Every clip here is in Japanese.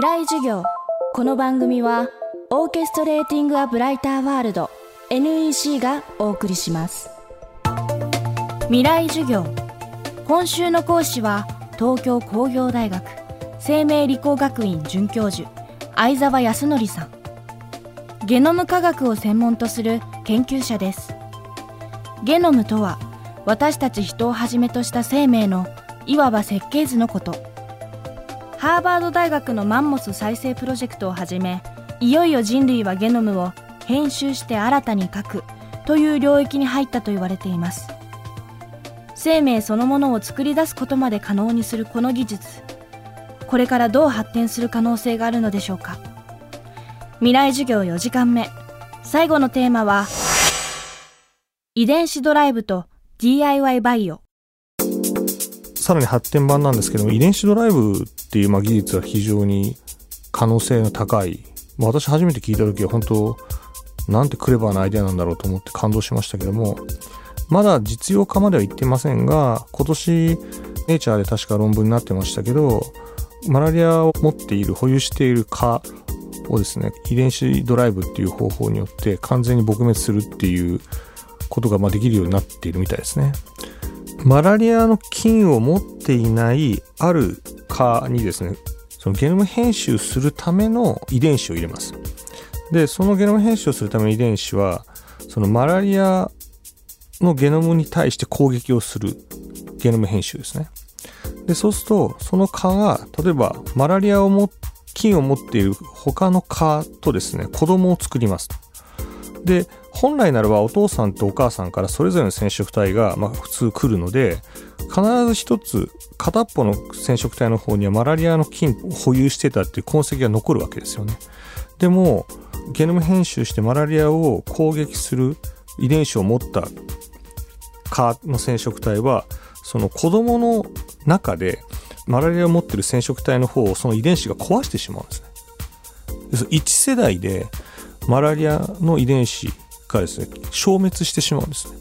未来授業。この番組はオーケストレーティング・ア・ブライター・ワールド NEC がお送りします。未来授業。今週の講師は東京工業大学生命理工学院准教授相沢康則さん。ゲノム科学を専門とする研究者です。ゲノムとは私たち人をはじめとした生命のいわば設計図のこと。ハーバード大学のマンモス再生プロジェクトをはじめいよいよ人類はゲノムを編集して新たに書くという領域に入ったと言われています。生命そのものを作り出すことまで可能にするこの技術。これからどう発展する可能性があるのでしょうか。未来授業4時間目。最後のテーマは遺伝子ドライブと DIY バイオ。さらに発展版なんですけども遺伝子ドライブっていうまあ技術は非常に可能性の高い、まあ、私初めて聞いた時は本当なんてクレバーなアイデアなんだろうと思って感動しましたけどもまだ実用化までは言ってませんが今年ネイチャーで確か論文になってましたけどマラリアを持っている保有している蚊をですね遺伝子ドライブっていう方法によって完全に撲滅するっていうことがまできるようになっているみたいですね。マラリアの菌を持っていないある蚊にですね、そのゲノム編集するための遺伝子を入れます。で、そのゲノム編集をするための遺伝子は、そのマラリアのゲノムに対して攻撃をするゲノム編集ですね。で、そうすると、その蚊が、例えばマラリアをも、菌を持っている他の蚊とですね、子供を作ります。で、本来ならばお父さんとお母さんからそれぞれの染色体がまあ普通来るので必ず一つ片っぽの染色体の方にはマラリアの菌を保有してたっていう痕跡が残るわけですよねでもゲノム編集してマラリアを攻撃する遺伝子を持った蚊の染色体はその子供の中でマラリアを持ってる染色体の方をその遺伝子が壊してしまうんですね。1世代でマラリアの遺伝子がですね。消滅してしまうんですね。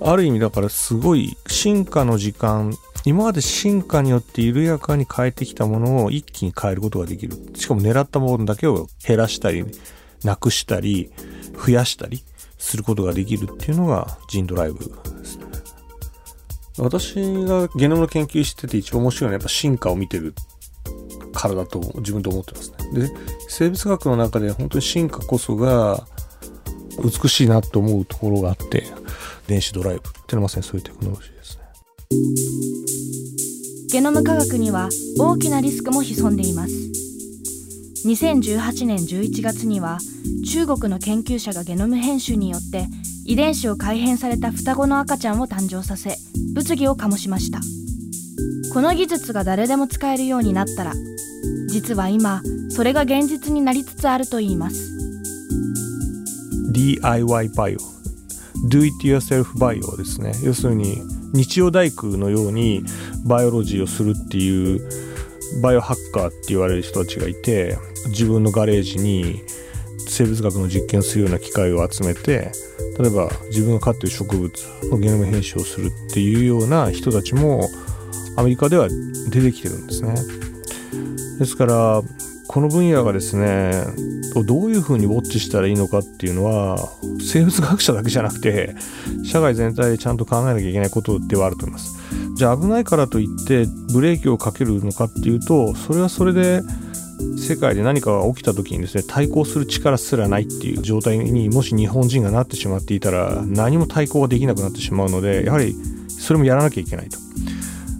ある意味だからすごい進化の時間今まで進化によって緩やかに変えてきたものを一気に変えることができる。しかも狙ったものだけを減らしたりなくしたり増やしたりすることができるっていうのがジンドライブですね。私がゲノムの研究してて一番面白いのはやっぱ進化を見てるからだと自分で思ってますね。で生物学の中で本当に進化こそが美しいなと思うところがあって電子ドライブ。っていうのはまさにそういうテクノロジーですね。ゲノム科学には大きなリスクも潜んでいます。2018年11月には中国の研究者がゲノム編集によって遺伝子を改変された双子の赤ちゃんを誕生させ物議を醸しました。この技術が誰でも使えるようになったら実は今それが現実になりつつあるといいます。DIY バイオ Do it yourself バイオですね。要するに日曜大工のようにバイオロジーをするっていうバイオハッカーって言われる人たちがいて自分のガレージに生物学の実験をするような機械を集めて例えば自分が飼ってる植物のゲノム編集をするっていうような人たちもアメリカでは出てきてるんですね。ですからこの分野がですねどういうふうにウォッチしたらいいのかっていうのは生物学者だけじゃなくて社会全体でちゃんと考えなきゃいけないことではあると思いますじゃあ危ないからといってブレーキをかけるのかっていうとそれはそれで世界で何かが起きた時にですね対抗する力すらないっていう状態にもし日本人がなってしまっていたら何も対抗ができなくなってしまうのでやはりそれもやらなきゃいけないと。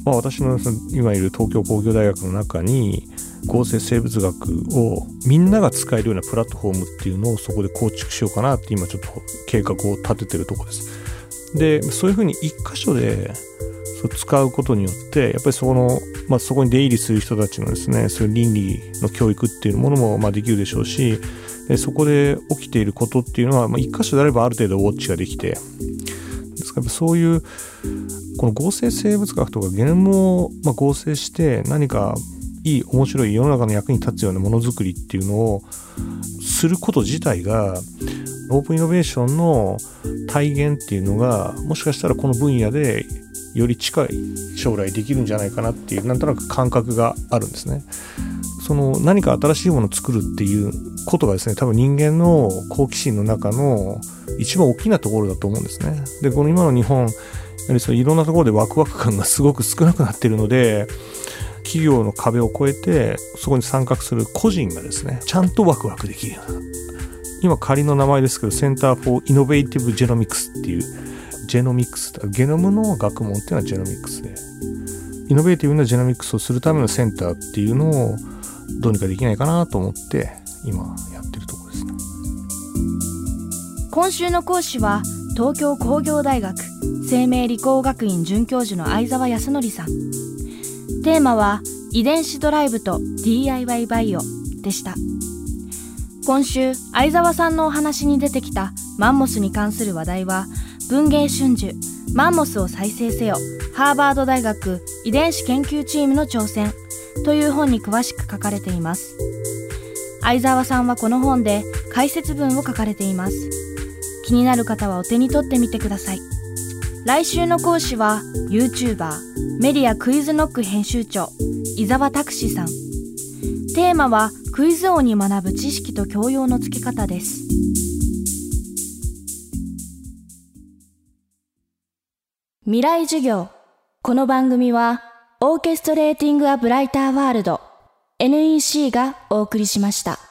まあ、私の今いる東京工業大学の中に合成生物学をみんなが使えるようなプラットフォームっていうのをそこで構築しようかなって今ちょっと計画を立ててるとこです。で、そういうふうに一箇所で使うことによってやっぱりそこの、まあ、そこに出入りする人たちのですねそういう倫理の教育っていうものもまできるでしょうしそこで起きていることっていうのは、まあ、一箇所であればある程度ウォッチができてですからそういうこの合成生物学とかゲノムをま合成して何かいい面白い世の中の役に立つようなものづくりっていうのをすること自体がオープンイノベーションの体現っていうのがもしかしたらこの分野でより近い将来できるんじゃないかなっていうなんとなく感覚があるんですね。その何か新しいものを作るっていうことがですね、多分人間の好奇心の中の一番大きなところだと思うんですね。で、この今の日本、やはりそのいろんなところでワクワク感がすごく少なくなっているので、企業の壁を越えて、そこに参画する個人がですね、ちゃんとワクワクできるような。今仮の名前ですけど、 Center for Innovative Genomics っていう、 genomics、ゲノムの学問っていうのは genomics で、 innovative な genomics をするためのセンターっていうのをどうにかできないかなと思って今やってるところですね今週の講師は東京工業大学生命理工学院准教授の相沢康則さんテーマは遺伝子ドライブと DIY バイオでした。今週相沢さんのお話に出てきたマンモスに関する話題は文藝春秋マンモスを再生せよハーバード大学遺伝子研究チームの挑戦という本に詳しく書かれています。相沢さんはこの本で解説文を書かれています。気になる方はお手に取ってみてください。来週の講師は YouTuber メディアクイズノック編集長伊沢拓司さん。テーマはクイズ王に学ぶ知識と教養のつけ方です。未来授業。この番組はオーケストレーティング・ア・ブライター・ワールド NEC がお送りしました。